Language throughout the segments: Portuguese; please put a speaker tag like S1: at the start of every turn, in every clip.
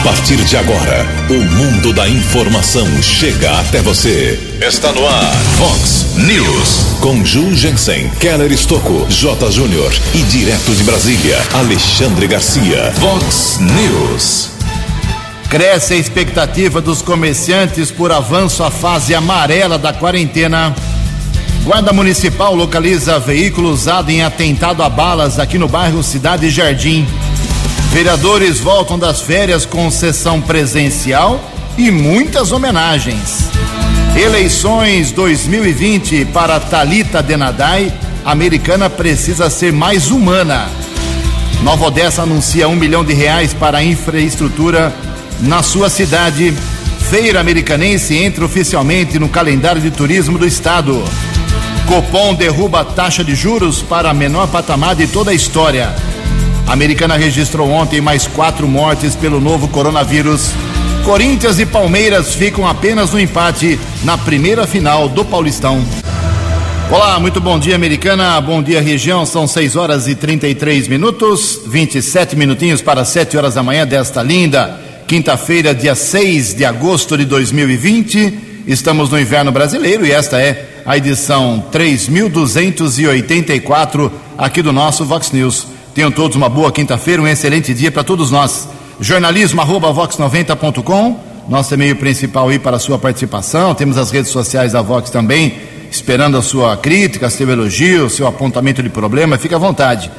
S1: A partir de agora, o mundo da informação chega até você. Está no ar, Fox News. Com Ju Jensen, Keller Estocco, J. Júnior e direto de Brasília, Alexandre Garcia. Fox News.
S2: Cresce a expectativa dos comerciantes por avanço à fase amarela da quarentena. Guarda Municipal localiza veículo usado em atentado a balas aqui no bairro Cidade Jardim. Vereadores voltam das férias com sessão presencial e muitas homenagens. Eleições 2020 para Talita Denadai, americana precisa ser mais humana. Nova Odessa anuncia um milhão de reais para infraestrutura na sua cidade. Feira Americanense entra oficialmente no calendário de turismo do estado. Copom derruba a taxa de juros para a menor patamar de toda a história. A Americana registrou ontem mais quatro mortes pelo novo coronavírus. Corinthians e Palmeiras ficam apenas no empate na primeira final do Paulistão. Olá, muito bom dia, Americana. Bom dia, região. São 6 horas e 33 minutos, 27 minutinhos para 7 horas da manhã desta linda quinta-feira, dia 6 de agosto de 2020. Estamos no inverno brasileiro e esta é a edição 3284 aqui do nosso Vox News. Tenham todos uma boa quinta-feira, um excelente dia para todos nós. Jornalismo arroba vox90.com, nosso e-mail principal aí para a sua participação. Temos as redes sociais da Vox também, esperando a sua crítica, seu elogio, seu apontamento de problema. Fique à vontade.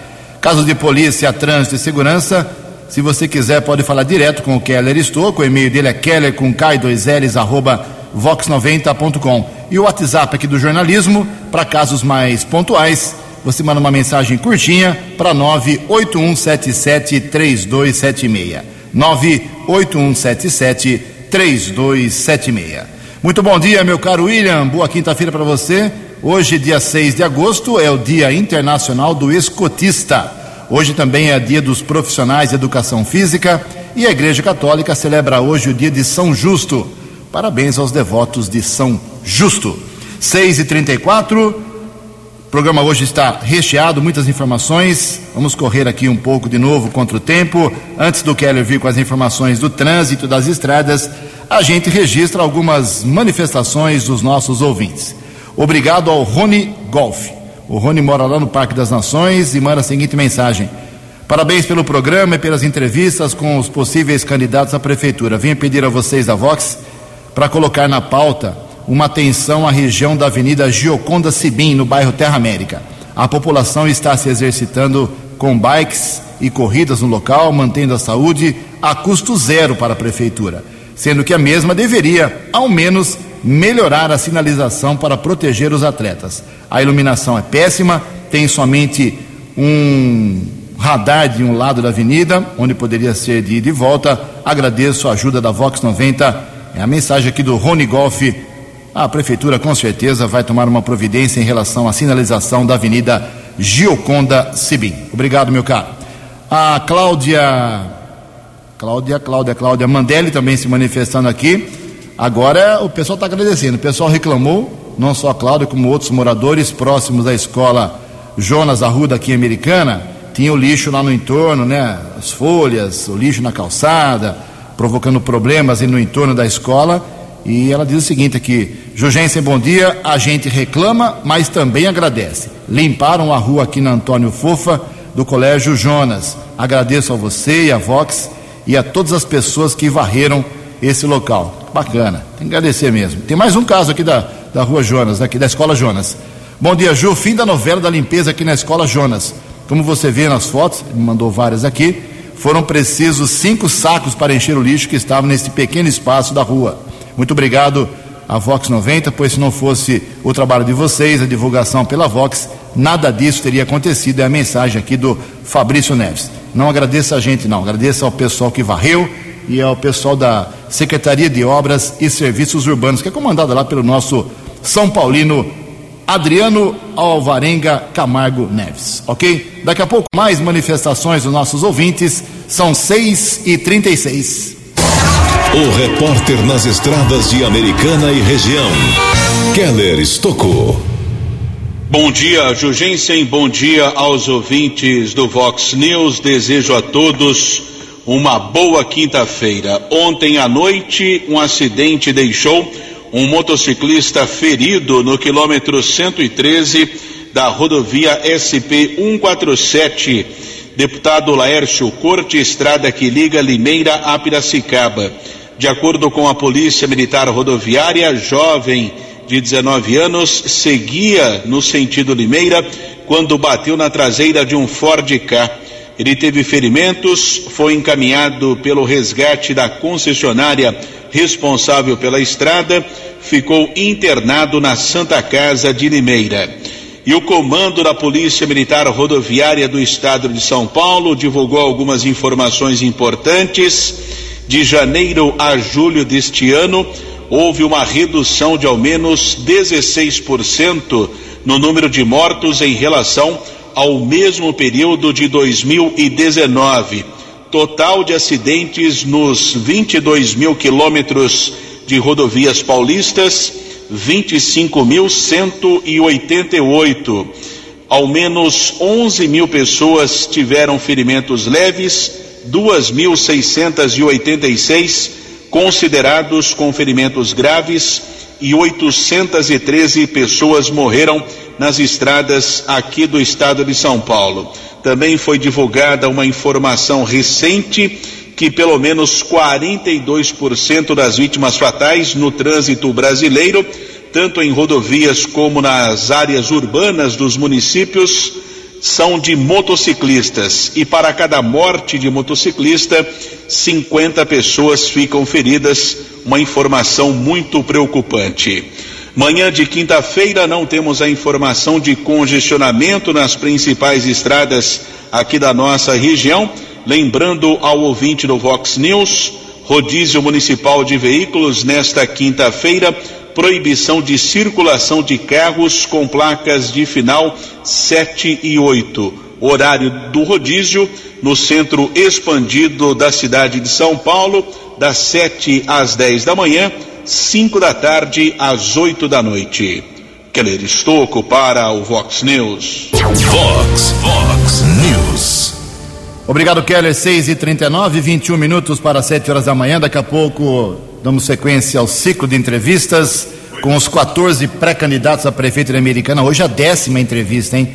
S2: Casos de polícia, trânsito e segurança, se você quiser, pode falar direto com o Keller Estouco. O e-mail dele é keller com K2Ls, arroba vox90.com. E o WhatsApp aqui do jornalismo, para casos mais pontuais, você manda uma mensagem curtinha para 981773276. 981773276. Muito bom dia, meu caro William. Boa quinta-feira para você. Hoje, dia 6 de agosto, é o Dia Internacional do Escotista. Hoje também é dia dos profissionais de educação física e a Igreja Católica celebra hoje o dia de São Justo. Parabéns aos devotos de São Justo. 6 e 34 o programa hoje está recheado, muitas informações. Vamos correr aqui um pouco de novo contra o tempo. Antes do Keller vir com as informações do trânsito das estradas, a gente registra algumas manifestações dos nossos ouvintes. Obrigado ao Rony Golf. O Rony mora lá no Parque das Nações e manda a seguinte mensagem: Parabéns pelo programa e pelas entrevistas com os possíveis candidatos à prefeitura. Venho pedir a vocês da Vox para colocar na pauta uma atenção à região da Avenida Gioconda Sibim, no bairro Terra América. A população está se exercitando com bikes e corridas no local, mantendo a saúde a custo zero para a prefeitura, sendo que a mesma deveria, ao menos, melhorar a sinalização para proteger os atletas. A iluminação é péssima, tem somente um radar de um lado da avenida, onde poderia ser de ida e volta. Agradeço a ajuda da Vox 90. É a mensagem aqui do Rony Golf a prefeitura com certeza vai tomar uma providência em relação à sinalização da Avenida Gioconda Sibim. Obrigado, meu caro. A Cláudia, Cláudia, Cláudia, Cláudia Mandelli também se manifestando aqui. Agora o pessoal está agradecendo. O pessoal reclamou, não só a Cláudia, como outros moradores próximos da escola Jonas Arruda aqui em Americana. Tinha o lixo lá no entorno, né? As folhas, o lixo na calçada, provocando problemas no entorno da escola e ela diz o seguinte aqui: Jugensen, bom dia. A gente reclama, mas também agradece. Limparam a rua aqui na Antônio Fofa, do Colégio Jonas. Agradeço a você e a Vox e a todas as pessoas que varreram esse local. Bacana, tem que agradecer mesmo. Tem mais um caso aqui da, da rua Jonas, aqui da Escola Jonas. Bom dia, Ju. Fim da novela da limpeza aqui na Escola Jonas. Como você vê nas fotos, me mandou várias aqui, foram precisos cinco sacos para encher o lixo que estava nesse pequeno espaço da rua. Muito obrigado à Vox 90, pois se não fosse o trabalho de vocês, a divulgação pela Vox, nada disso teria acontecido. É a mensagem aqui do Fabrício Neves. Não agradeça a gente, não. Agradeça ao pessoal que varreu e ao pessoal da Secretaria de Obras e Serviços Urbanos, que é comandada lá pelo nosso São Paulino Adriano Alvarenga Camargo Neves. Ok? Daqui a pouco mais manifestações dos nossos ouvintes. São 6 e 36
S1: o repórter nas estradas de Americana e região, Keller Estocou.
S3: Bom dia, Jugensen. Bom dia aos ouvintes do Vox News. Desejo a todos uma boa quinta-feira. Ontem à noite, um acidente deixou um motociclista ferido no quilômetro 113 da rodovia SP 147. Deputado Laércio Corte, estrada que liga Limeira a Piracicaba. De acordo com a Polícia Militar Rodoviária, jovem de 19 anos seguia no sentido Limeira quando bateu na traseira de um Ford K. Ele teve ferimentos, foi encaminhado pelo resgate da concessionária responsável pela estrada, ficou internado na Santa Casa de Limeira. E o comando da Polícia Militar Rodoviária do Estado de São Paulo divulgou algumas informações importantes. De janeiro a julho deste ano, houve uma redução de ao menos 16% no número de mortos em relação ao mesmo período de 2019. Total de acidentes nos 22 mil quilômetros de rodovias paulistas, 25.188. Ao menos 11 mil pessoas tiveram ferimentos leves, 2.686 considerados com ferimentos graves e 813 pessoas morreram nas estradas aqui do estado de São Paulo. Também foi divulgada uma informação recente que pelo menos 42% das vítimas fatais no trânsito brasileiro, tanto em rodovias como nas áreas urbanas dos municípios, são de motociclistas. E para cada morte de motociclista, 50 pessoas ficam feridas. Uma informação muito preocupante. Manhã de quinta-feira não temos a informação de congestionamento nas principais estradas aqui da nossa região. Lembrando ao ouvinte do Vox News, rodízio municipal de veículos nesta quinta-feira, proibição de circulação de carros com placas de final 7 e 8. Horário do rodízio no centro expandido da cidade de São Paulo, das 7 às 10 da manhã 5 da tarde às 8 da noite. Keller Estocco para o Vox News.
S1: Vox, Vox News.
S2: Obrigado, Keller. 6 e 39 21 minutos para 7 horas da manhã. Daqui a pouco damos sequência ao ciclo de entrevistas com os 14 pré-candidatos a prefeito de Americana. Hoje a décima entrevista, hein?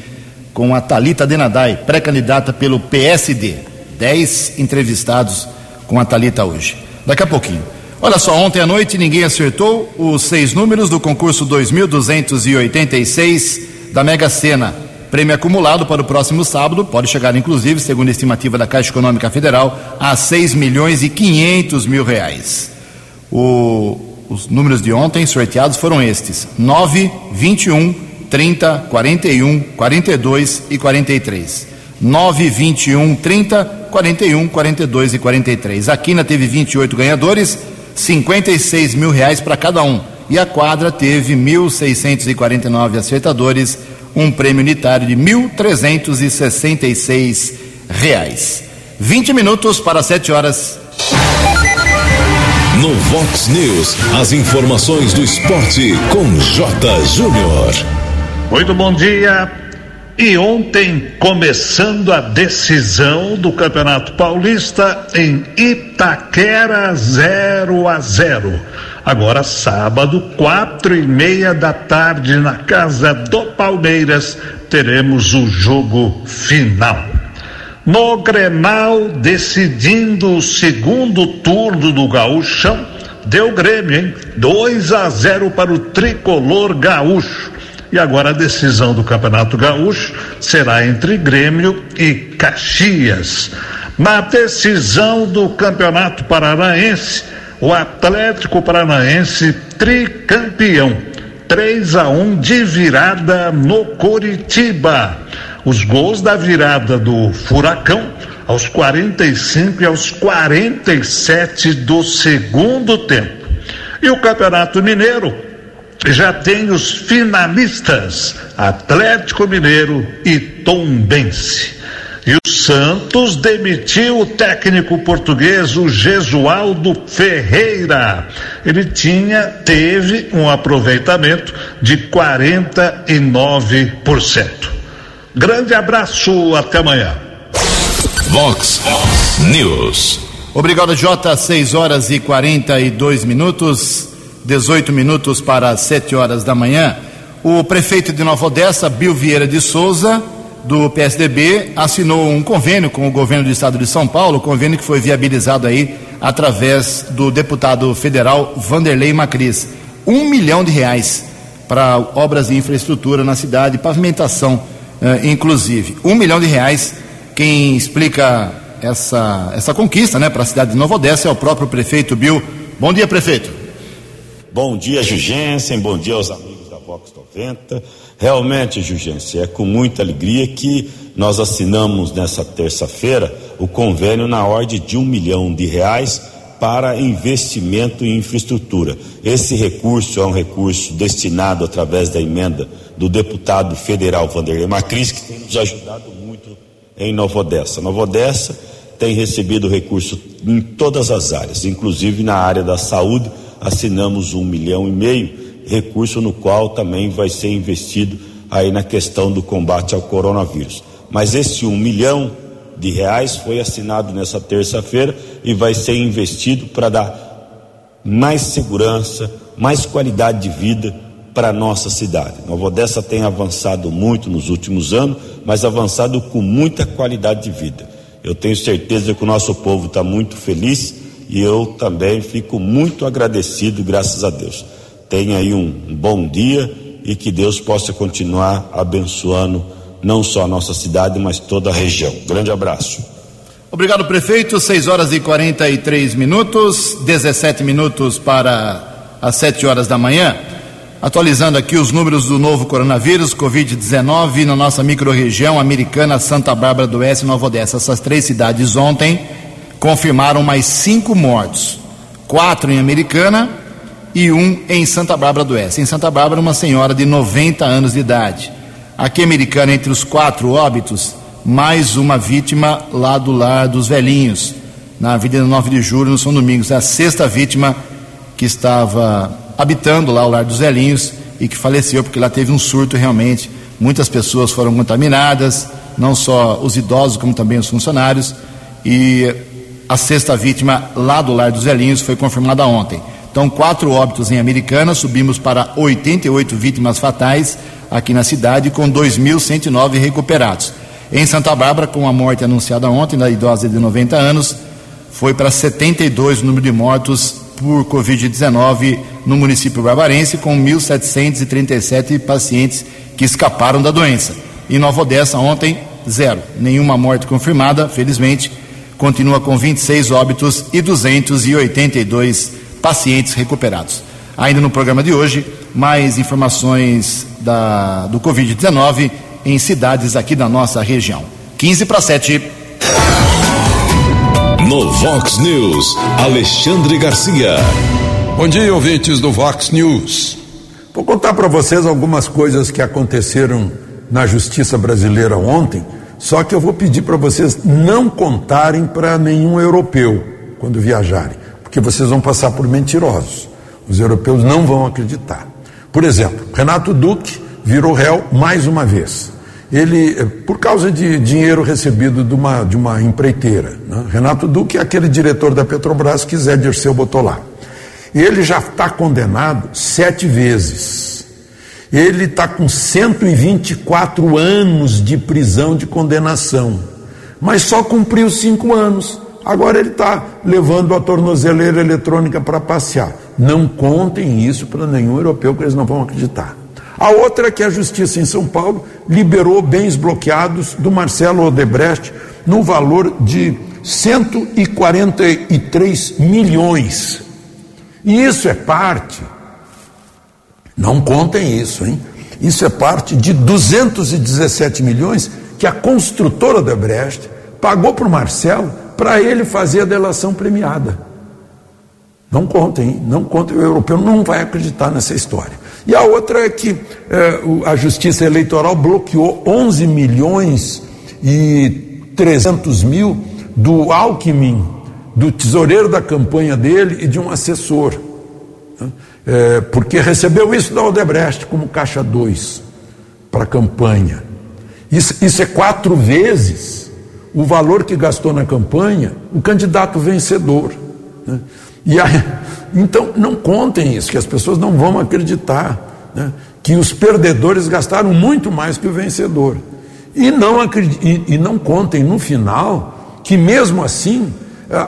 S2: Com a Talita Denadai, pré-candidata pelo PSD. 10 entrevistados com a Talita hoje. Daqui a pouquinho. Olha só, ontem à noite ninguém acertou os seis números do concurso 2286 da Mega Sena. Prêmio acumulado para o próximo sábado pode chegar, inclusive, segundo a estimativa da Caixa Econômica Federal, a 6 milhões e 500 mil reais. O, os números de ontem sorteados foram estes: 9, 21, 30, 41, 42 e 43. 9, 21, 30, 41, 42 e 43. A Quina teve 28 ganhadores 56 mil reais para cada um. E a quadra teve 1.649 acertadores, um prêmio unitário de 1.366 reais. 20 minutos para 7 horas.
S1: No Vox News, as informações do esporte com J. Júnior.
S4: Muito bom dia. E ontem, começando a decisão do Campeonato Paulista em Itaquera 0 a 0. Agora, sábado, quatro e meia da tarde, na casa do Palmeiras, teremos o jogo final. No Grenal, decidindo o segundo turno do Gaúchão, deu Grêmio, hein? 2 a 0 para o tricolor gaúcho. E agora a decisão do Campeonato Gaúcho será entre Grêmio e Caxias. Na decisão do Campeonato Paranaense, o Atlético Paranaense tricampeão. 3 a 1 de virada no Coritiba. Os gols da virada do Furacão aos 45 e aos 47 do segundo tempo. E o Campeonato Mineiro já tem os finalistas Atlético Mineiro e Tombense. E o Santos demitiu o técnico português, o Gesualdo Ferreira. Ele tinha, teve um aproveitamento de 49%. Grande abraço, até amanhã.
S1: Vox News.
S2: Obrigado, Jota. 6 horas e 42 minutos, 18 minutos para 7 horas da manhã. O prefeito de Nova Odessa, Bill Vieira de Souza, do PSDB, assinou um convênio com o governo do estado de São Paulo, convênio que foi viabilizado aí através do deputado federal Vanderlei Macris. Um milhão de reais para obras de infraestrutura na cidade, pavimentação, inclusive. Um milhão de reais. Quem explica essa, essa conquista né, para a cidade de Nova Odessa é o próprio prefeito Bill. Bom dia, prefeito.
S5: Bom dia, Jugensen. Bom dia aos amigos da Vox 90. Realmente, Jugensen, é com muita alegria que nós assinamos nessa terça-feira o convênio na ordem de um milhão de reais para investimento em infraestrutura. Esse recurso é um recurso destinado através da emenda do deputado federal Vanderlei Macris, que tem nos ajudado muito em Nova Odessa. Nova Odessa tem recebido recurso em todas as áreas, inclusive na área da saúde, assinamos um milhão e meio, recurso no qual também vai ser investido aí na questão do combate ao coronavírus. Mas esse um milhão de reais foi assinado nessa terça-feira e vai ser investido para dar mais segurança, mais qualidade de vida para a nossa cidade. Nova Odessa tem avançado muito nos últimos anos, mas avançado com muita qualidade de vida. Eu tenho certeza que o nosso povo está muito feliz e eu também fico muito agradecido, graças a Deus. Tenha aí um, um bom dia e que Deus possa continuar abençoando não só a nossa cidade, mas toda a região. Grande abraço.
S2: Obrigado, prefeito. 6 horas e 43 minutos, 17 minutos para as 7 horas da manhã. Atualizando aqui os números do novo coronavírus, Covid-19, na nossa microrregião americana, Santa Bárbara do Oeste e Nova Odessa. Essas três cidades ontem confirmaram mais cinco mortos: quatro em Americana e um em Santa Bárbara do Oeste. Em Santa Bárbara, uma senhora de 90 anos de idade. Aqui americana, entre os quatro óbitos, mais uma vítima lá do lar dos velhinhos, na Avenida 9 de Julho, no São Domingos. É a sexta vítima que estava habitando lá o lar dos velhinhos e que faleceu porque lá teve um surto realmente. Muitas pessoas foram contaminadas, não só os idosos, como também os funcionários. E a sexta vítima lá do lar dos velhinhos foi confirmada ontem. Então, quatro óbitos em Americana, subimos para 88 vítimas fatais aqui na cidade, com 2.109 recuperados. Em Santa Bárbara, com a morte anunciada ontem da idosa de 90 anos, foi para 72 o número de mortos por Covid-19 no município barbarense, com 1.737 pacientes que escaparam da doença. Em Nova Odessa, ontem, zero. Nenhuma morte confirmada, felizmente. Continua com 26 óbitos e 282 pacientes recuperados. Ainda no programa de hoje, mais informações da, do Covid-19 em cidades aqui da nossa região. 15 para 7.
S1: No Vox News, Alexandre Garcia.
S6: Bom dia, ouvintes do Vox News. Vou contar para vocês algumas coisas que aconteceram na justiça brasileira ontem, só que eu vou pedir para vocês não contarem para nenhum europeu quando viajarem, porque vocês vão passar por mentirosos. Os europeus não vão acreditar. Por exemplo, Renato Duque virou réu mais uma vez. Ele, eh, por causa de dinheiro recebido de uma, de uma empreiteira. Né? Renato Duque é aquele diretor da Petrobras que Zé Dirceu botou lá. Ele já está condenado sete vezes. Ele está com 124 anos de prisão de condenação, mas só cumpriu cinco anos. Agora ele está levando a tornozeleira eletrônica para passear. Não contem isso para nenhum europeu, que eles não vão acreditar. A outra é que a Justiça em São Paulo liberou bens bloqueados do Marcelo Odebrecht no valor de 143 milhões. E isso é parte, não contem isso, hein? Isso é parte de 217 milhões que a construtora Odebrecht pagou para o Marcelo para ele fazer a delação premiada. Não contem, não contem, o europeu não vai acreditar nessa história. E a outra é que é, a Justiça Eleitoral bloqueou 11 milhões e 300 mil do Alckmin, do tesoureiro da campanha dele e de um assessor, né? é, porque recebeu isso da Odebrecht como caixa 2 para a campanha. Isso, isso é quatro vezes o valor que gastou na campanha o candidato vencedor. Né? E aí, então, não contem isso, que as pessoas não vão acreditar né? que os perdedores gastaram muito mais que o vencedor. E não, e, e não contem no final que, mesmo assim,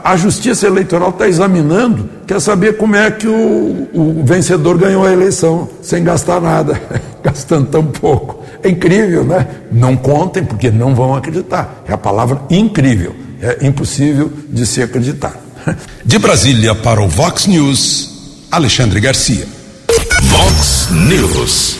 S6: a Justiça Eleitoral está examinando, quer saber como é que o, o, vencedor ganhou a eleição sem gastar nada, gastando tão pouco. É incrível, né? Não contem, porque não vão acreditar. É a palavra incrível. É impossível de se acreditar.
S1: De Brasília para o Vox News, Alexandre Garcia. Vox News.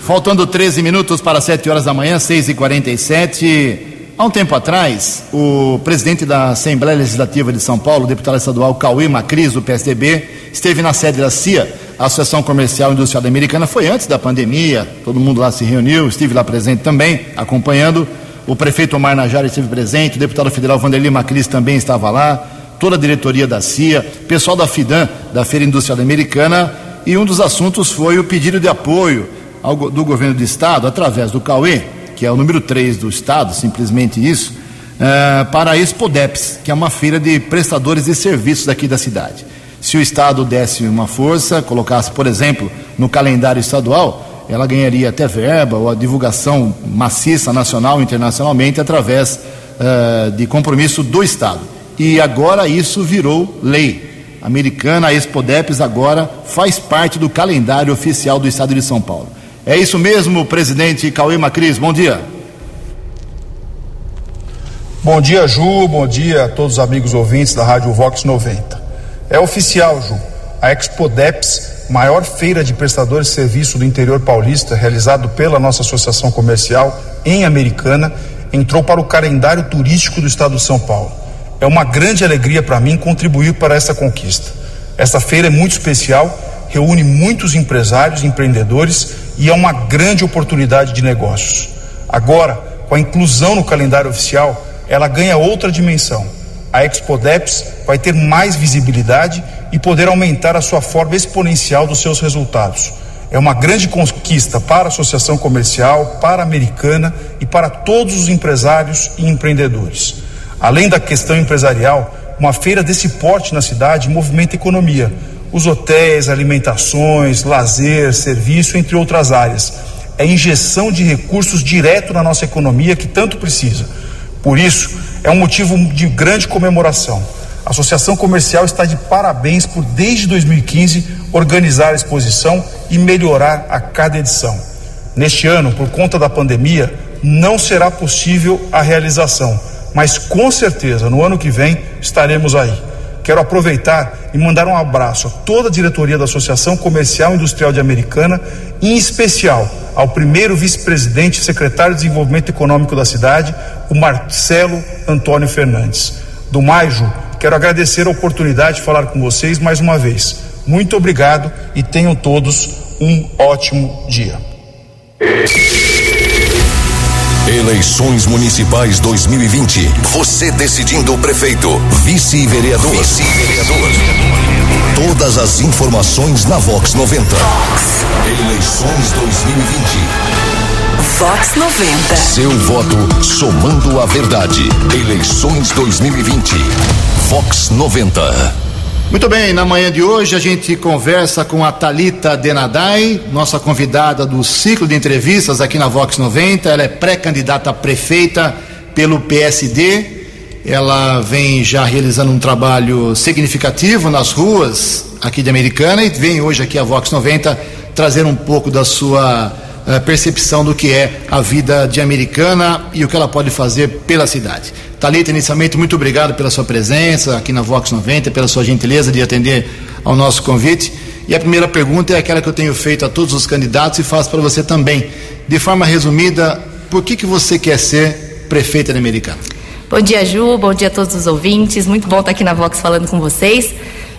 S2: Faltando 13 minutos para 7 horas da manhã, 6h47. Há um tempo atrás, o presidente da Assembleia Legislativa de São Paulo, o deputado estadual Cauê Macris, do PSDB, esteve na sede da CIA, a Associação Comercial e Industrial Americana. Foi antes da pandemia, todo mundo lá se reuniu, estive lá presente também, acompanhando. O prefeito Omar Najara esteve presente, o deputado federal Vanderlei Macris também estava lá, toda a diretoria da CIA, pessoal da FIDAN, da Feira Industrial Americana, e um dos assuntos foi o pedido de apoio ao, do governo do estado, através do Cauê, que é o número 3 do Estado, simplesmente isso, uh, para a Expodeps, que é uma feira de prestadores de serviços aqui da cidade. Se o Estado desse uma força, colocasse, por exemplo, no calendário estadual, ela ganharia até verba ou a divulgação maciça nacional e internacionalmente através uh, de compromisso do Estado. E agora isso virou lei. Americana, a Expodeps agora faz parte do calendário oficial do Estado de São Paulo. É isso mesmo, presidente Cauê Macris. Bom dia.
S7: Bom dia, Ju. Bom dia a todos os amigos ouvintes da Rádio Vox 90. É oficial, Ju. A Expodeps, maior feira de prestadores de serviço do interior paulista, realizado pela nossa associação comercial em Americana, entrou para o calendário turístico do estado de São Paulo. É uma grande alegria para mim contribuir para essa conquista. Esta feira é muito especial, reúne muitos empresários empreendedores e é uma grande oportunidade de negócios. Agora, com a inclusão no calendário oficial, ela ganha outra dimensão. A Expodeps vai ter mais visibilidade e poder aumentar a sua forma exponencial dos seus resultados. É uma grande conquista para a associação comercial, para a americana e para todos os empresários e empreendedores. Além da questão empresarial, uma feira desse porte na cidade movimenta economia os hotéis, alimentações, lazer, serviço, entre outras áreas. É injeção de recursos direto na nossa economia que tanto precisa. Por isso, é um motivo de grande comemoração. A Associação Comercial está de parabéns por, desde 2015, organizar a exposição e melhorar a cada edição. Neste ano, por conta da pandemia, não será possível a realização, mas com certeza no ano que vem estaremos aí. Quero aproveitar e mandar um abraço a toda a diretoria da Associação Comercial e Industrial de Americana, em especial ao primeiro vice-presidente e secretário de Desenvolvimento Econômico da cidade, o Marcelo Antônio Fernandes. Do Maijo, quero agradecer a oportunidade de falar com vocês mais uma vez. Muito obrigado e tenham todos um ótimo dia.
S1: Eleições Municipais 2020. Você decidindo o prefeito, vice-vereador. Vice-vereador. Todas as informações na Vox 90. Vox. Eleições 2020.
S8: Vox 90.
S1: Seu voto somando a verdade. Eleições 2020. Vox 90.
S2: Muito bem, na manhã de hoje a gente conversa com a Talita Denadai, nossa convidada do ciclo de entrevistas aqui na Vox 90. Ela é pré-candidata a prefeita pelo PSD. Ela vem já realizando um trabalho significativo nas ruas aqui de Americana e vem hoje aqui a Vox 90 trazer um pouco da sua uh, percepção do que é a vida de Americana e o que ela pode fazer pela cidade. Talita, inicialmente, muito obrigado pela sua presença aqui na Vox 90, pela sua gentileza de atender ao nosso convite. E a primeira pergunta é aquela que eu tenho feito a todos os candidatos e faço para você também. De forma resumida, por que, que você quer ser prefeita de Americana?
S9: Bom dia, Ju. Bom dia a todos os ouvintes. Muito bom estar aqui na Vox falando com vocês.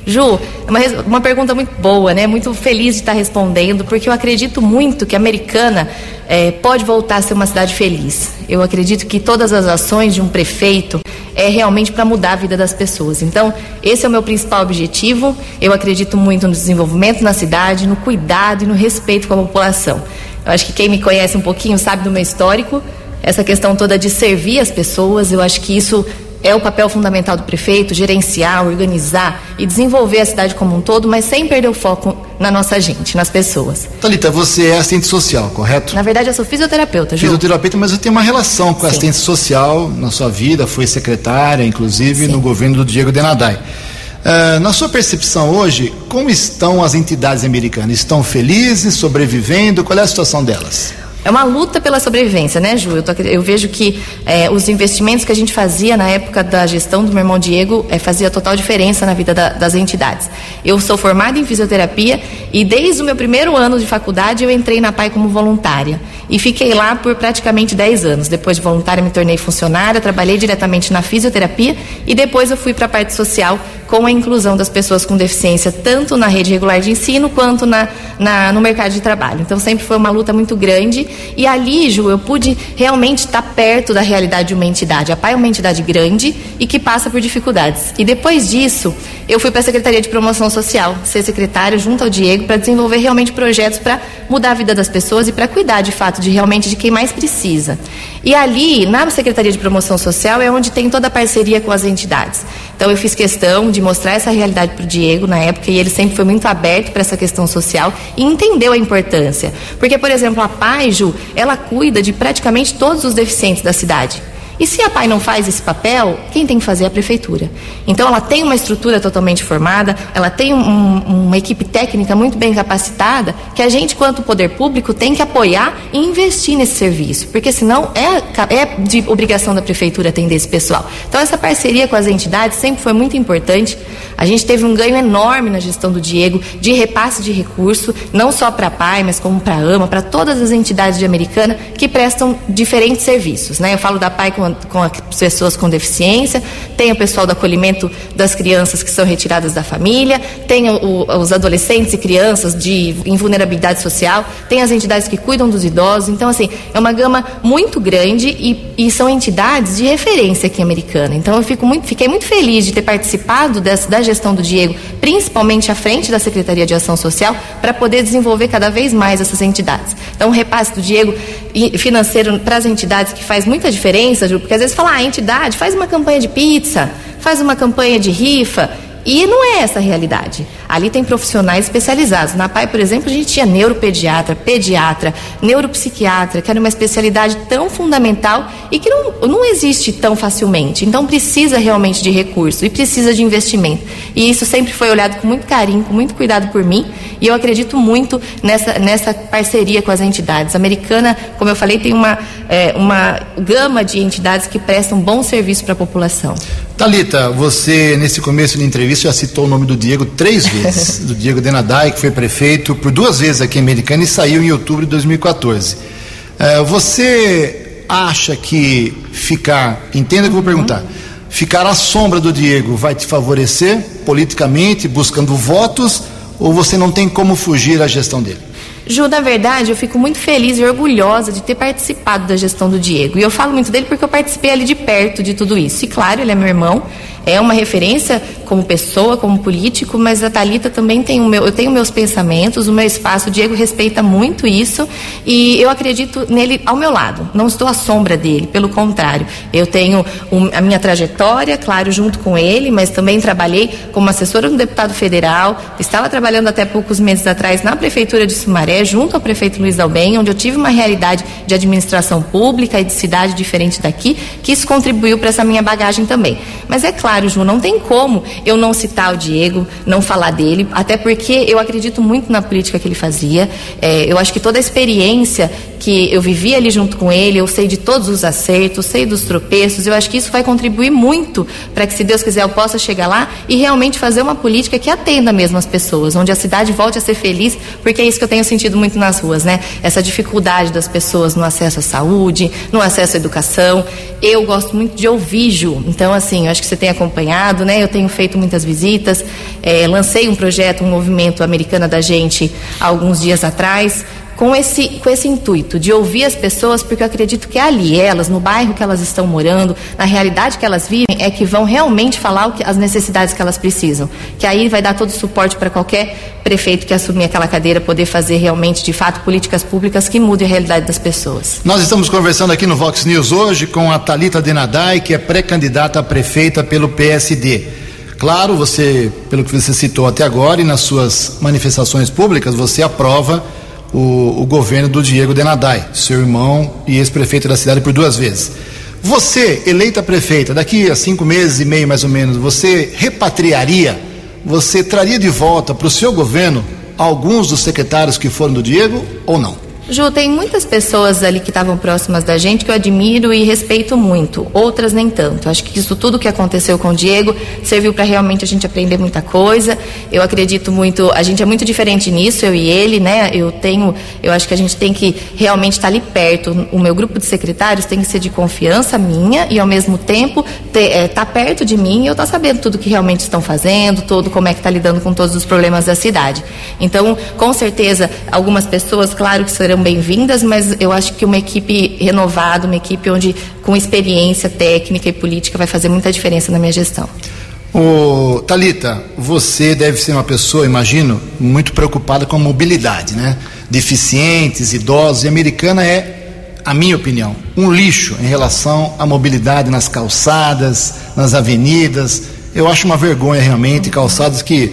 S9: Ju, é uma, uma pergunta muito boa, né? Muito feliz de estar respondendo, porque eu acredito muito que a Americana é, pode voltar a ser uma cidade feliz. Eu acredito que todas as ações de um prefeito é realmente para mudar a vida das pessoas. Então, esse é o meu principal objetivo. Eu acredito muito no desenvolvimento na cidade, no cuidado e no respeito com a população. Eu acho que quem me conhece um pouquinho sabe do meu histórico. essa questão toda de servir as pessoas. Eu acho que isso é o papel fundamental do prefeito, gerenciar, organizar e desenvolver a cidade como um todo, mas sem perder o foco na nossa gente, nas pessoas.
S2: Talita, você é assistente social, correto?
S9: Na verdade, eu sou fisioterapeuta, Ju.
S2: Fisioterapeuta, mas eu tenho uma relação com a assistência social na sua vida, foi secretária, inclusive, Sim. no governo do Diego Denadai. Uh, na sua percepção hoje, como estão as entidades americanas? Estão felizes, sobrevivendo? Qual é a situação delas?
S9: É uma luta pela sobrevivência, né, Ju? Eu, tô, eu vejo que é, os investimentos que a gente fazia na época da gestão do meu irmão Diego é, fazia total diferença na vida da, das entidades. Eu sou formada em fisioterapia e desde o meu primeiro ano de faculdade eu entrei na PAI como voluntária e fiquei lá por praticamente 10 anos. Depois de voluntária me tornei funcionária, trabalhei diretamente na fisioterapia e depois eu fui para a parte social com a inclusão das pessoas com deficiência tanto na rede regular de ensino quanto na, na, no mercado de trabalho. Então sempre foi uma luta muito grande e ali, Ju, eu pude realmente estar perto da realidade de uma entidade. A PAI é uma entidade grande e que passa por dificuldades. E depois disso, eu fui para a Secretaria de Promoção Social, ser secretária junto ao Diego para desenvolver realmente projetos para mudar a vida das pessoas e para cuidar de fato de realmente de quem mais precisa. E ali, na Secretaria de Promoção Social, é onde tem toda a parceria com as entidades. Então eu fiz questão de mostrar essa realidade para o Diego na época e ele sempre foi muito aberto para essa questão social e entendeu a importância. Porque, por exemplo, a PAI, Ju, ela cuida de praticamente todos os deficientes da cidade. E se a PAI não faz esse papel, quem tem que fazer é a prefeitura. Então ela tem uma estrutura totalmente formada, ela tem um, uma equipe técnica muito bem capacitada, que a gente, quanto poder público, tem que apoiar e investir nesse serviço, porque senão é, é de obrigação da prefeitura atender esse pessoal. Então essa parceria com as entidades sempre foi muito importante. A gente teve um ganho enorme na gestão do Diego de repasse de recurso, não só para a PAI, mas como para a AMA, para todas as entidades de Americana que prestam diferentes serviços. Né? Eu falo da PAI com com, com as pessoas com deficiência, tem o pessoal do acolhimento das crianças que são retiradas da família, tem o, os adolescentes e crianças de invulnerabilidade social, tem as entidades que cuidam dos idosos. Então, assim, é uma gama muito grande e, e são entidades de referência aqui americana. Então, eu fico muito, fiquei muito feliz de ter participado dessa, da gestão do Diego, principalmente à frente da Secretaria de Ação Social, para poder desenvolver cada vez mais essas entidades. Então, o repasse do Diego financeiro para as entidades que faz muita diferença, Ju, porque às vezes fala, ah, a entidade faz uma campanha de pizza, faz uma campanha de rifa, e não é essa a realidade. Ali tem profissionais especializados. Na PAI, por exemplo, a gente tinha neuropediatra, pediatra, neuropsiquiatra, que era uma especialidade tão fundamental e que não, não existe tão facilmente. Então precisa realmente de recurso e precisa de investimento. E isso sempre foi olhado com muito carinho, com muito cuidado por mim. E eu acredito muito nessa, nessa parceria com as entidades. A americana, como eu falei, tem uma, é, uma gama de entidades que prestam bom serviço para a população.
S2: Talita, você nesse começo da entrevista já citou o nome do Diego três vezes, do Diego Denadai, que foi prefeito por duas vezes aqui em Americana e saiu em outubro de 2014. Uh, você acha que ficar, entenda que eu vou perguntar, ficar à sombra do Diego vai te favorecer politicamente, buscando votos, ou você não tem como fugir da gestão dele?
S9: Ju, na verdade, eu fico muito feliz e orgulhosa de ter participado da gestão do Diego. E eu falo muito dele porque eu participei ali de perto de tudo isso. E claro, ele é meu irmão, é uma referência como pessoa, como político, mas a Talita também tem o meu, eu tenho meus pensamentos, o meu espaço. O Diego respeita muito isso e eu acredito nele ao meu lado. Não estou à sombra dele, pelo contrário. Eu tenho um, a minha trajetória, claro, junto com ele, mas também trabalhei como assessora do deputado federal. Estava trabalhando até poucos meses atrás na prefeitura de Sumaré, junto ao prefeito Luiz Dalben, onde eu tive uma realidade de administração pública e de cidade diferente daqui, que isso contribuiu para essa minha bagagem também. Mas é claro, Ju, não tem como eu não citar o Diego, não falar dele, até porque eu acredito muito na política que ele fazia. É, eu acho que toda a experiência que eu vivi ali junto com ele, eu sei de todos os acertos, sei dos tropeços, eu acho que isso vai contribuir muito para que, se Deus quiser, eu possa chegar lá e realmente fazer uma política que atenda mesmo as pessoas, onde a cidade volte a ser feliz, porque é isso que eu tenho sentido muito nas ruas, né? Essa dificuldade das pessoas no acesso à saúde, no acesso à educação. Eu gosto muito de ouvir, Ju. Então, assim, eu acho que você tem acompanhado, né? Eu tenho feito muitas visitas, é, lancei um projeto, um movimento americano da gente há alguns dias atrás, com esse, com esse intuito de ouvir as pessoas, porque eu acredito que ali, elas, no bairro que elas estão morando, na realidade que elas vivem, é que vão realmente falar que, as necessidades que elas precisam. Que aí vai dar todo o suporte para qualquer prefeito que assumir aquela cadeira poder fazer realmente, de fato, políticas públicas que mudem a realidade das pessoas.
S2: Nós estamos conversando aqui no Vox News hoje com a Talita Denadai, que é pré-candidata a prefeita pelo PSD. Claro, você, pelo que você citou até agora e nas suas manifestações públicas, você aprova o, o governo do Diego Denadai, seu irmão e ex-prefeito da cidade por duas vezes. Você, eleita prefeita, daqui a cinco meses e meio mais ou menos, você repatriaria, você traria de volta para o seu governo alguns dos secretários que foram do Diego ou não?
S9: Ju, tem muitas pessoas ali que estavam próximas da gente que eu admiro e respeito muito, outras nem tanto. Acho que isso tudo que aconteceu com o Diego serviu para realmente a gente aprender muita coisa. Eu acredito muito, a gente é muito diferente nisso, eu e ele, né? Eu tenho, eu acho que a gente tem que realmente estar tá ali perto. O meu grupo de secretários tem que ser de confiança minha e ao mesmo tempo estar é, tá perto de mim e eu estar tá sabendo tudo que realmente estão fazendo, todo como é que está lidando com todos os problemas da cidade. Então, com certeza, algumas pessoas, claro que serão serão bem-vindas, mas eu acho que uma equipe renovada, uma equipe onde com experiência técnica e política vai fazer muita diferença na minha gestão.
S2: O Talita, você deve ser uma pessoa, imagino, muito preocupada com a mobilidade, né? Deficientes, idosos, e a americana é, a minha opinião, um lixo em relação à mobilidade nas calçadas, nas avenidas. Eu acho uma vergonha realmente calçadas que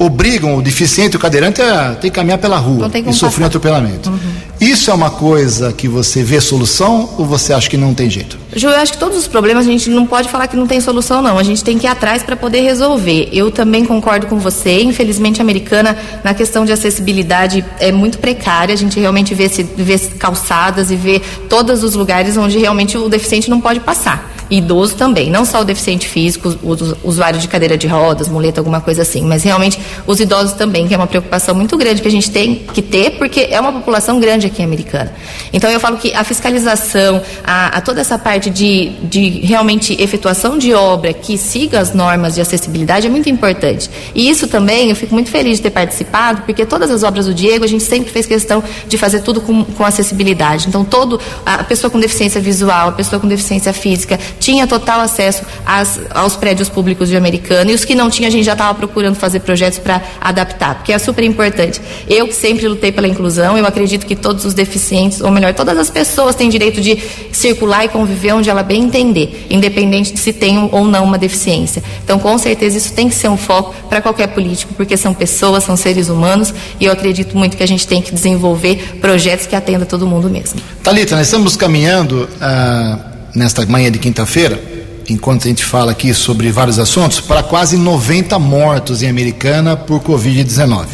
S2: obrigam o deficiente, o cadeirante a ter que caminhar pela rua e sofrer um atropelamento. Uhum. Isso é uma coisa que você vê solução ou você acha que não tem jeito?
S9: Ju, eu acho que todos os problemas a gente não pode falar que não tem solução, não. A gente tem que ir atrás para poder resolver. Eu também concordo com você. Infelizmente, a americana, na questão de acessibilidade, é muito precária. A gente realmente vê, vê calçadas e vê todos os lugares onde realmente o deficiente não pode passar idoso também, não só o deficiente físico, o usuário de cadeira de rodas, muleta, alguma coisa assim, mas realmente os idosos também, que é uma preocupação muito grande que a gente tem que ter, porque é uma população grande aqui americana. Então eu falo que a fiscalização, a, a toda essa parte de, de realmente efetuação de obra que siga as normas de acessibilidade é muito importante. E isso também eu fico muito feliz de ter participado, porque todas as obras do Diego a gente sempre fez questão de fazer tudo com, com acessibilidade. Então todo a pessoa com deficiência visual, a pessoa com deficiência física, tinha total acesso às, aos prédios públicos de Americana e os que não tinha a gente já estava procurando fazer projetos para adaptar, porque é super importante. Eu que sempre lutei pela inclusão, eu acredito que todos os deficientes, ou melhor, todas as pessoas têm direito de circular e conviver onde ela bem entender, independente de se tem ou não uma deficiência. Então, com certeza, isso tem que ser um foco para qualquer político, porque são pessoas, são seres humanos e eu acredito muito que a gente tem que desenvolver projetos que atendam todo mundo mesmo.
S2: Talita, nós estamos caminhando. Uh nesta manhã de quinta-feira, enquanto a gente fala aqui sobre vários assuntos, para quase 90 mortos em Americana por Covid-19.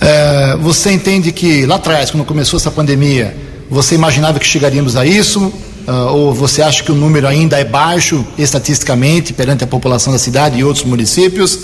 S2: É, você entende que lá atrás, quando começou essa pandemia, você imaginava que chegaríamos a isso? Uh, ou você acha que o número ainda é baixo estatisticamente perante a população da cidade e outros municípios?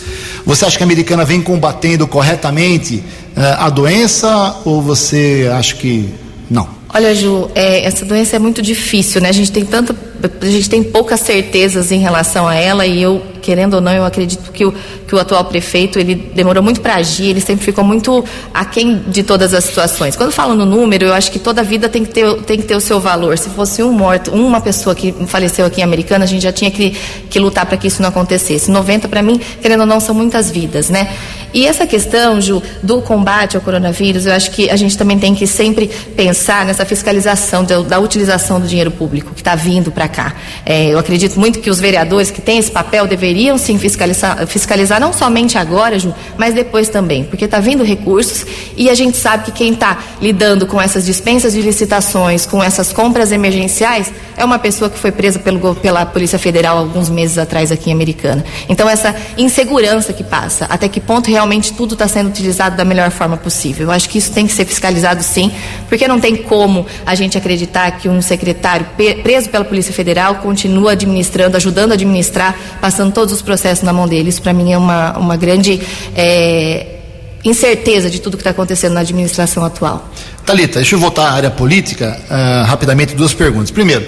S2: Você acha que a americana vem combatendo corretamente uh, a doença ou você acha que não?
S9: Olha, Ju, é, essa doença é muito difícil, né? A gente tem tanta, a gente tem poucas certezas em relação a ela e eu querendo ou não, eu acredito que o, que o atual prefeito, ele demorou muito para agir, ele sempre ficou muito aquém de todas as situações. Quando falo no número, eu acho que toda vida tem que ter, tem que ter o seu valor. Se fosse um morto, uma pessoa que faleceu aqui em Americana, a gente já tinha que, que lutar para que isso não acontecesse. 90, para mim, querendo ou não, são muitas vidas, né? E essa questão, Ju, do combate ao coronavírus, eu acho que a gente também tem que sempre pensar nessa fiscalização da, da utilização do dinheiro público que está vindo para cá. É, eu acredito muito que os vereadores que têm esse papel deveriam sim fiscalizar, fiscalizar não somente agora, Ju, mas depois também, porque está vindo recursos e a gente sabe que quem está lidando com essas dispensas de licitações, com essas compras emergenciais, é uma pessoa que foi presa pelo, pela Polícia Federal alguns meses atrás aqui em Americana. Então, essa insegurança que passa, até que ponto realmente tudo está sendo utilizado da melhor forma possível. Eu acho que isso tem que ser fiscalizado sim, porque não tem como a gente acreditar que um secretário preso pela Polícia Federal continua administrando, ajudando a administrar, passando todo todos os processos na mão deles. Para mim é uma, uma grande é, incerteza de tudo que está acontecendo na administração atual.
S2: Talita, deixa eu voltar à área política uh, rapidamente duas perguntas. Primeiro,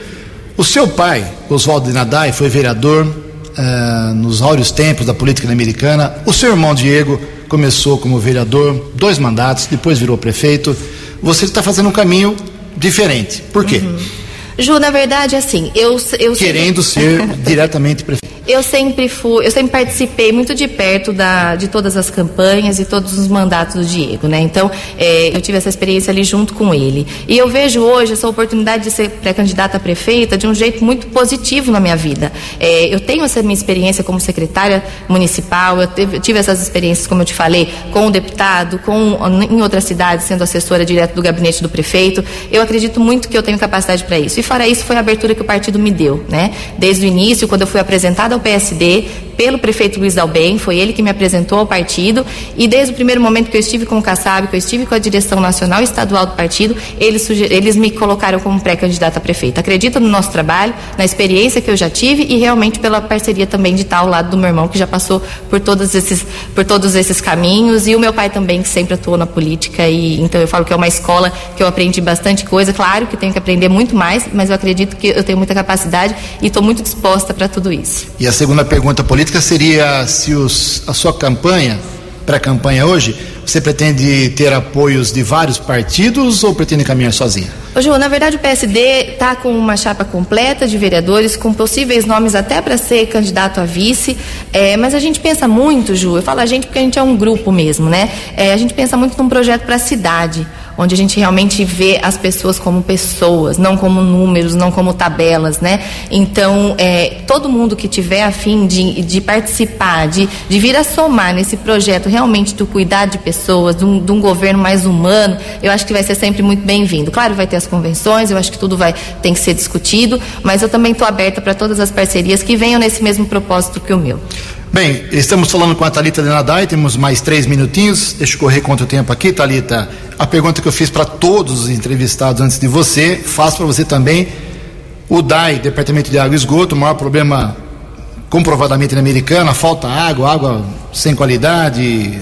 S2: o seu pai, Oswaldo Nadai, foi vereador uh, nos áureos tempos da política americana. O seu irmão Diego começou como vereador, dois mandatos, depois virou prefeito. você está fazendo um caminho diferente. Por quê?
S9: Uhum. Ju, na verdade, assim, eu. eu
S2: Querendo ser diretamente prefeito.
S9: Eu sempre fui, eu sempre participei muito de perto da, de todas as campanhas e todos os mandatos do Diego, né? Então, é, eu tive essa experiência ali junto com ele. E eu vejo hoje essa oportunidade de ser pré-candidata a prefeita de um jeito muito positivo na minha vida. É, eu tenho essa minha experiência como secretária municipal, eu tive, tive, essas experiências, como eu te falei, com o deputado, com, em outras cidades, sendo assessora direto do gabinete do prefeito. Eu acredito muito que eu tenho capacidade para isso. E fora isso, foi a abertura que o partido me deu, né? Desde o início, quando eu fui apresentada ao PSD pelo prefeito Luiz Dalben, foi ele que me apresentou ao partido e desde o primeiro momento que eu estive com o Kassab, que eu estive com a direção nacional e estadual do partido, eles, eles me colocaram como pré-candidata a prefeita. Acredito no nosso trabalho, na experiência que eu já tive e realmente pela parceria também de estar ao lado do meu irmão, que já passou por todos esses, por todos esses caminhos e o meu pai também, que sempre atuou na política e então eu falo que é uma escola que eu aprendi bastante coisa, claro que tenho que aprender muito mais, mas eu acredito que eu tenho muita capacidade e estou muito disposta para tudo isso.
S2: E a segunda pergunta política seria se os, a sua campanha, pré-campanha hoje, você pretende ter apoios de vários partidos ou pretende caminhar sozinha?
S9: Ô, Ju, na verdade o PSD está com uma chapa completa de vereadores, com possíveis nomes até para ser candidato a vice, é, mas a gente pensa muito, Ju, eu falo a gente porque a gente é um grupo mesmo, né? É, a gente pensa muito num projeto para a cidade onde a gente realmente vê as pessoas como pessoas, não como números, não como tabelas, né? Então, é, todo mundo que tiver a fim de, de participar, de, de vir a somar nesse projeto realmente do cuidar de pessoas, de um, de um governo mais humano, eu acho que vai ser sempre muito bem-vindo. Claro, vai ter as convenções, eu acho que tudo vai tem que ser discutido, mas eu também estou aberta para todas as parcerias que venham nesse mesmo propósito que o meu.
S2: Bem, estamos falando com a Thalita Denadai, temos mais três minutinhos. Deixa eu correr contra o tempo aqui, Thalita. A pergunta que eu fiz para todos os entrevistados antes de você, faço para você também. O DAI, Departamento de Água e Esgoto, o maior problema comprovadamente na americana, falta água, água sem qualidade,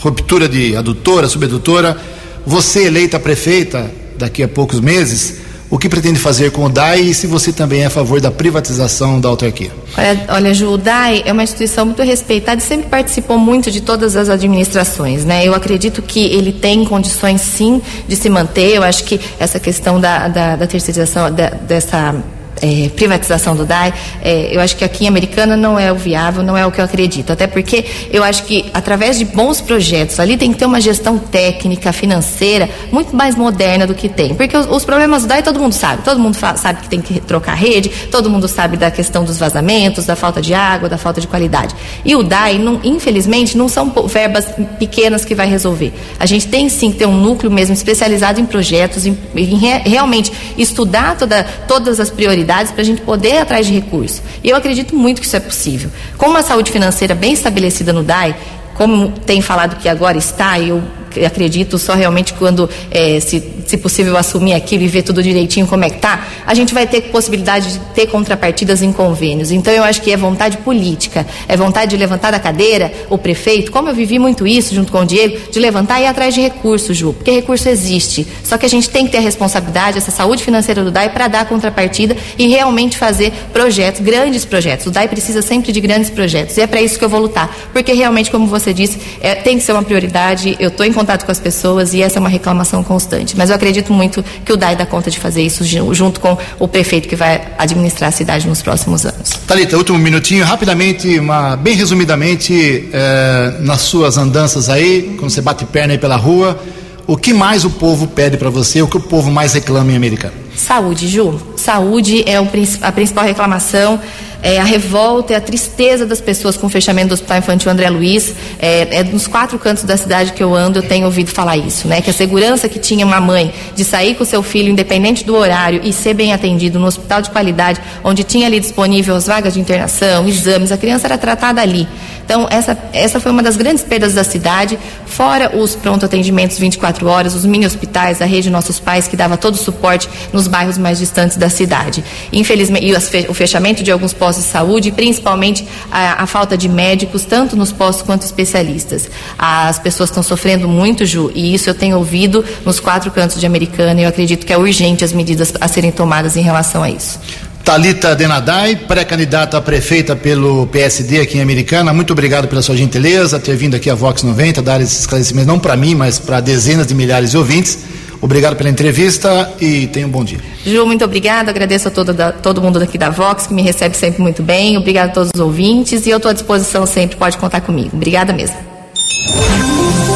S2: ruptura de adutora, subadutora. Você eleita prefeita daqui a poucos meses, o que pretende fazer com o DAI e se você também é a favor da privatização da autarquia.
S9: Olha, olha Ju, o DAI é uma instituição muito respeitada e sempre participou muito de todas as administrações, né? Eu acredito que ele tem condições sim de se manter, eu acho que essa questão da, da, da terceirização, da, dessa é, privatização do DAI, é, eu acho que aqui em Americana não é o viável, não é o que eu acredito. Até porque eu acho que através de bons projetos, ali tem que ter uma gestão técnica, financeira, muito mais moderna do que tem. Porque os, os problemas do DAI todo mundo sabe. Todo mundo sabe que tem que trocar rede, todo mundo sabe da questão dos vazamentos, da falta de água, da falta de qualidade. E o DAI, não, infelizmente, não são verbas pequenas que vai resolver. A gente tem sim que ter um núcleo mesmo especializado em projetos, em, em re, realmente estudar toda, todas as prioridades para a gente poder ir atrás de recursos. E eu acredito muito que isso é possível. Com uma saúde financeira bem estabelecida no DAI, como tem falado que agora está, e eu acredito só realmente quando, é, se, se possível, assumir aquilo e ver tudo direitinho como é que está, a gente vai ter possibilidade de ter contrapartidas em convênios. Então, eu acho que é vontade política, é vontade de levantar da cadeira o prefeito, como eu vivi muito isso junto com o Diego, de levantar e ir atrás de recursos, Ju, porque recurso existe. Só que a gente tem que ter a responsabilidade, essa saúde financeira do DAI para dar contrapartida e realmente fazer projetos, grandes projetos. O DAI precisa sempre de grandes projetos e é para isso que eu vou lutar, porque realmente, como você disse, é, tem que ser uma prioridade. Eu estou em contato com as pessoas e essa é uma reclamação constante. Mas eu acredito muito que o DAI dá conta de fazer isso junto com o prefeito que vai administrar a cidade nos próximos anos.
S2: Talita, último minutinho, rapidamente, uma, bem resumidamente, é, nas suas andanças aí, quando você bate perna aí pela rua, o que mais o povo pede para você, o que o povo mais reclama em Americana?
S9: Saúde, Ju. Saúde é a principal reclamação é, a revolta e a tristeza das pessoas com o fechamento do Hospital Infantil André Luiz. É, é nos quatro cantos da cidade que eu ando, eu tenho ouvido falar isso, né? Que a segurança que tinha uma mãe de sair com seu filho, independente do horário, e ser bem atendido no hospital de qualidade, onde tinha ali disponível as vagas de internação, exames, a criança era tratada ali. Então, essa, essa foi uma das grandes perdas da cidade, fora os pronto atendimentos 24 horas, os mini hospitais, a rede Nossos Pais, que dava todo o suporte nos bairros mais distantes da cidade. Infelizmente, e o fechamento de alguns postos postos de saúde, principalmente a, a falta de médicos, tanto nos postos quanto especialistas. As pessoas estão sofrendo muito, Ju, e isso eu tenho ouvido nos quatro cantos de Americana e eu acredito que é urgente as medidas a serem tomadas em relação a isso.
S2: Talita Denadai, pré-candidata a prefeita pelo PSD aqui em Americana. Muito obrigado pela sua gentileza, ter vindo aqui a Vox 90, dar esse esclarecimento não para mim, mas para dezenas de milhares de ouvintes. Obrigado pela entrevista e tenha um bom dia.
S9: Ju, muito obrigada. Agradeço a todo, da, todo mundo daqui da Vox, que me recebe sempre muito bem. Obrigado a todos os ouvintes e eu estou à disposição sempre, pode contar comigo. Obrigada mesmo.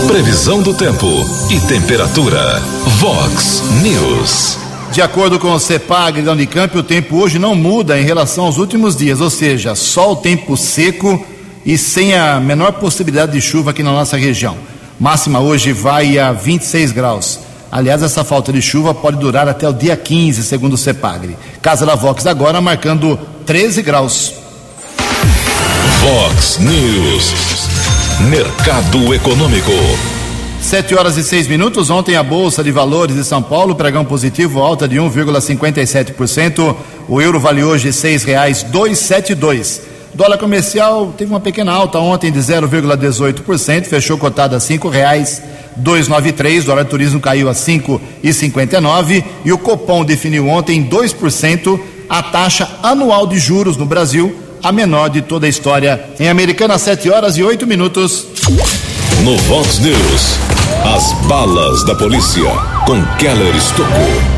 S1: Previsão do tempo e temperatura. Vox News.
S2: De acordo com o CEPAG da Unicamp, o tempo hoje não muda em relação aos últimos dias, ou seja, só o tempo seco e sem a menor possibilidade de chuva aqui na nossa região. Máxima hoje vai a 26 graus. Aliás, essa falta de chuva pode durar até o dia 15, segundo o CEPAGRE. Casa da Vox agora marcando 13 graus.
S1: Vox News. Mercado Econômico.
S2: Sete horas e seis minutos. Ontem a Bolsa de Valores de São Paulo, pregão positivo, alta de 1,57%. O euro vale hoje seis reais dois sete dois. Dólar comercial teve uma pequena alta ontem de 0,18%, fechou cotado a cinco reais 293, o dólar turismo caiu a 5,59 e o Copom definiu ontem 2% a taxa anual de juros no Brasil, a menor de toda a história. Em Americana, 7 horas e 8 minutos.
S1: No Vox News, as balas da polícia com Keller Estocou.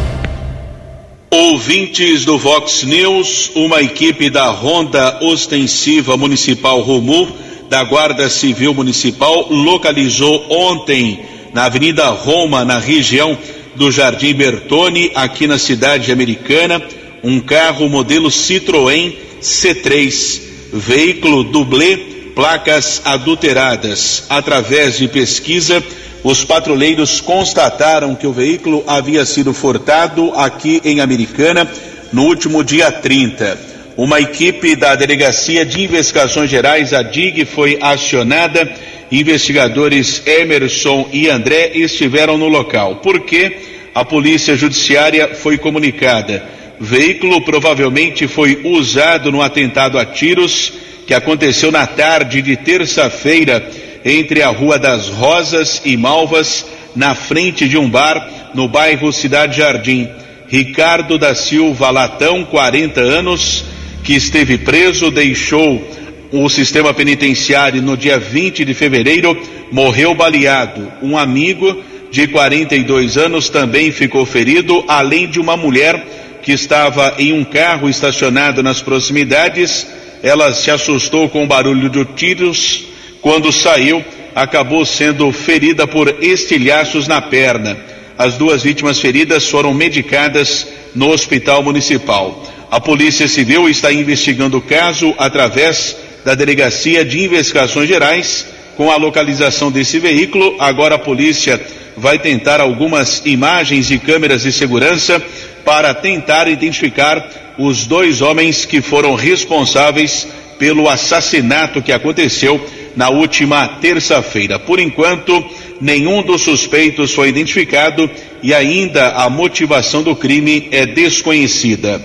S3: Ouvintes do Vox News, uma equipe da Ronda Ostensiva Municipal Romu da Guarda Civil Municipal localizou ontem na Avenida Roma, na região do Jardim Bertone, aqui na cidade americana, um carro modelo Citroën C3, veículo dublê, placas adulteradas. Através de pesquisa, os patrulheiros constataram que o veículo havia sido furtado aqui em Americana no último dia 30. Uma equipe da Delegacia de Investigações Gerais, a DIG, foi acionada. Investigadores Emerson e André estiveram no local. Por que a Polícia Judiciária foi comunicada? Veículo provavelmente foi usado no atentado a tiros que aconteceu na tarde de terça-feira entre a Rua das Rosas e Malvas, na frente de um bar no bairro Cidade Jardim. Ricardo da Silva Latão, 40 anos, que esteve preso, deixou o sistema penitenciário no dia 20 de fevereiro, morreu baleado. Um amigo de 42 anos também ficou ferido, além de uma mulher que estava em um carro estacionado nas proximidades. Ela se assustou com o barulho de tiros. Quando saiu, acabou sendo ferida por estilhaços na perna. As duas vítimas feridas foram medicadas no hospital municipal. A Polícia Civil está investigando o caso através da Delegacia de Investigações Gerais com a localização desse veículo. Agora a polícia vai tentar algumas imagens de câmeras de segurança para tentar identificar os dois homens que foram responsáveis pelo assassinato que aconteceu na última terça-feira. Por enquanto, nenhum dos suspeitos foi identificado e ainda a motivação do crime é desconhecida.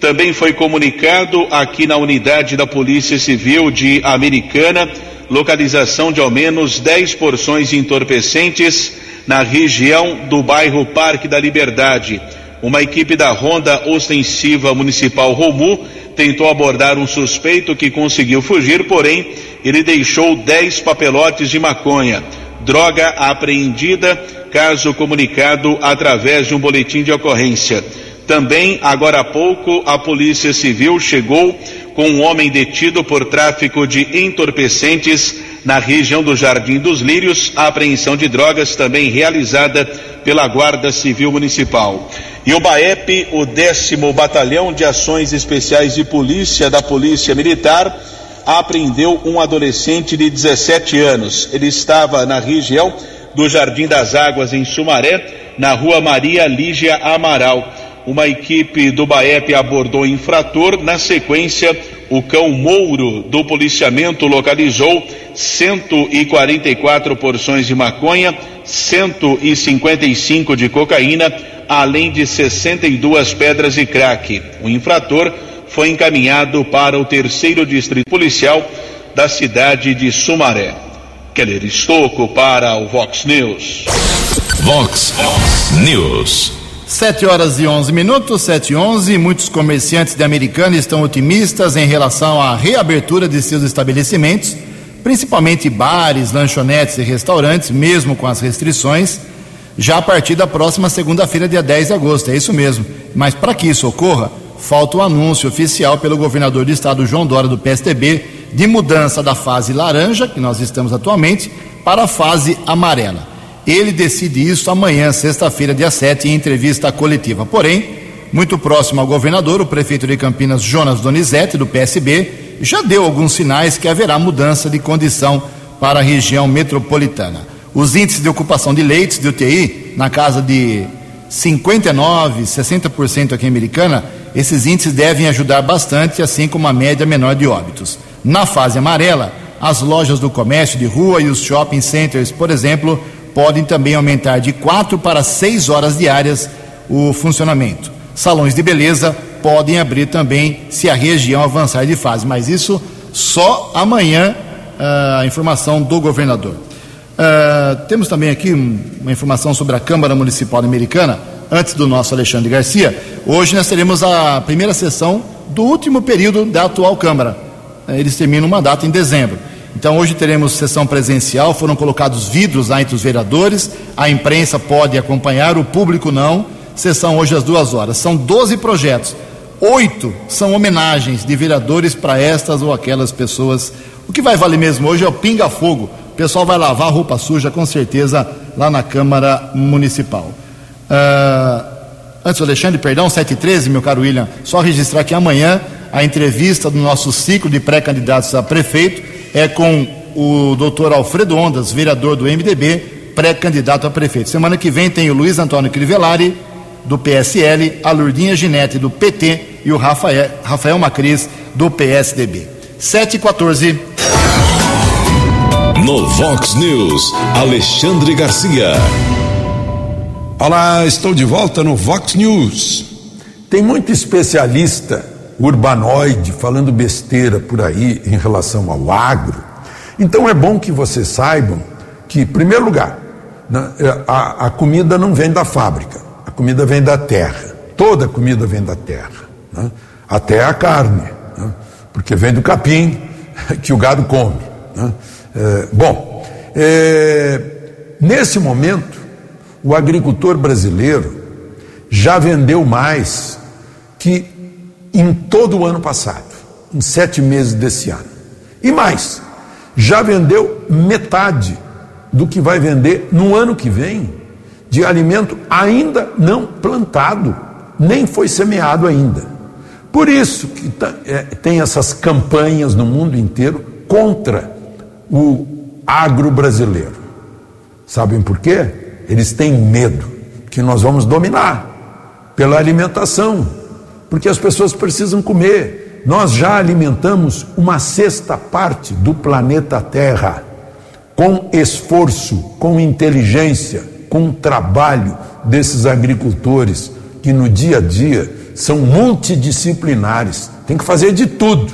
S3: Também foi comunicado aqui na unidade da Polícia Civil de Americana localização de ao menos 10 porções entorpecentes na região do bairro Parque da Liberdade. Uma equipe da Ronda Ostensiva Municipal Romu tentou abordar um suspeito que conseguiu fugir, porém ele deixou 10 papelotes de maconha. Droga apreendida, caso comunicado através de um boletim de ocorrência. Também, agora há pouco, a Polícia Civil chegou com um homem detido por tráfico de entorpecentes na região do Jardim dos Lírios. A apreensão de drogas também realizada pela Guarda Civil Municipal. E o BAEP, o décimo Batalhão de Ações Especiais de Polícia da Polícia Militar, apreendeu um adolescente de 17 anos. Ele estava na região do Jardim das Águas, em Sumaré, na rua Maria Lígia Amaral uma equipe do BAEP abordou o infrator. Na sequência, o cão Mouro do policiamento localizou 144 porções de maconha, 155 de cocaína, além de 62 pedras de crack. O infrator foi encaminhado para o terceiro distrito policial da cidade de Sumaré. Keller Estocco para o Vox News.
S1: Vox News.
S2: Sete horas e onze minutos, sete e onze. Muitos comerciantes de Americana estão otimistas em relação à reabertura de seus estabelecimentos, principalmente bares, lanchonetes e restaurantes, mesmo com as restrições. já a partir da próxima segunda-feira, dia 10 de agosto. É isso mesmo. Mas para que isso ocorra, falta o anúncio oficial pelo governador do estado, João Dória, do PSDB, de mudança da fase laranja, que nós estamos atualmente, para a fase amarela. Ele decide isso amanhã, sexta-feira, dia 7, em entrevista coletiva. Porém, muito próximo ao governador, o prefeito de Campinas, Jonas Donizete, do PSB, já deu alguns sinais que haverá mudança de condição para a região metropolitana. Os índices de ocupação de leitos de UTI, na casa de 59%, 60% aqui em Americana, esses índices devem ajudar bastante, assim como a média menor de óbitos. Na fase amarela, as lojas do comércio de rua e os shopping centers, por exemplo, podem também aumentar de 4 para 6 horas diárias o funcionamento. Salões de beleza podem abrir também se a região avançar de fase, mas isso só amanhã, ah, a informação do governador. Uh, temos também aqui uma informação sobre a Câmara Municipal Americana, antes do nosso Alexandre Garcia. Hoje nós teremos a primeira sessão do último período da atual Câmara. Eles terminam uma data em dezembro. Então hoje teremos sessão presencial, foram colocados vidros lá entre os vereadores, a imprensa pode acompanhar, o público não. Sessão hoje às duas horas. São 12 projetos. Oito são homenagens de vereadores para estas ou aquelas pessoas. O que vai valer mesmo hoje é o pinga-fogo. O pessoal vai lavar roupa suja, com certeza, lá na Câmara Municipal. Uh, antes Alexandre, perdão, 7h13, meu caro William, só registrar que amanhã a entrevista do nosso ciclo de pré-candidatos a prefeito é com o doutor Alfredo Ondas, vereador do MDB, pré-candidato a prefeito. Semana que vem tem o Luiz Antônio Crivellari, do PSL, a Lurdinha Ginete, do PT, e o Rafael, Rafael Macris, do PSDB. 7 e 14.
S1: No Vox News, Alexandre Garcia.
S6: Olá, estou de volta no Vox News. Tem muito especialista urbanoide falando besteira por aí em relação ao agro. Então é bom que vocês saibam que, em primeiro lugar, né, é, a, a comida não vem da fábrica, a comida vem da terra. Toda comida vem da terra, né? até a carne, né? porque vem do capim que o gado come. Né? É, bom, é, nesse momento, o agricultor brasileiro já vendeu mais que em todo o ano passado, em sete meses desse ano. E mais, já vendeu metade do que vai vender no ano que vem de alimento ainda não plantado, nem foi semeado ainda. Por isso que tá, é, tem essas campanhas no mundo inteiro contra o agro brasileiro. Sabem por quê? Eles têm medo que nós vamos dominar pela alimentação porque as pessoas precisam comer. Nós já alimentamos uma sexta parte do planeta Terra com esforço, com inteligência, com trabalho desses agricultores que no dia a dia são multidisciplinares, tem que fazer de tudo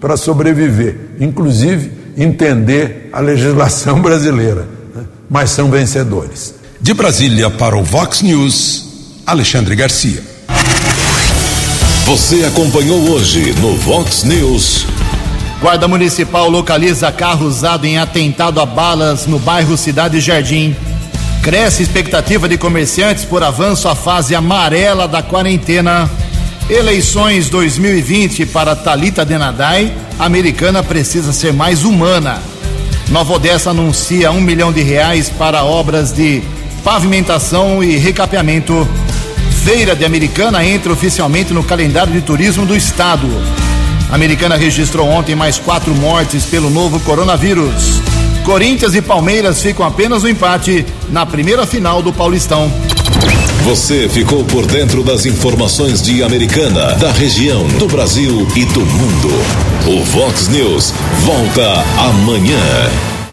S6: para sobreviver, inclusive entender a legislação brasileira, né? mas são vencedores.
S1: De Brasília para o Vox News, Alexandre Garcia. Você acompanhou hoje no Vox News.
S2: Guarda Municipal localiza carro usado em atentado a balas no bairro Cidade Jardim. Cresce expectativa de comerciantes por avanço à fase amarela da quarentena. Eleições 2020 para Talita Denadai. Americana precisa ser mais humana. Nova Odessa anuncia um milhão de reais para obras de pavimentação e recapeamento. Feira de Americana entra oficialmente no calendário de turismo do estado. A Americana registrou ontem mais quatro mortes pelo novo coronavírus. Corinthians e Palmeiras ficam apenas no empate na primeira final do Paulistão.
S1: Você ficou por dentro das informações de Americana, da região, do Brasil e do mundo. O Vox News volta amanhã.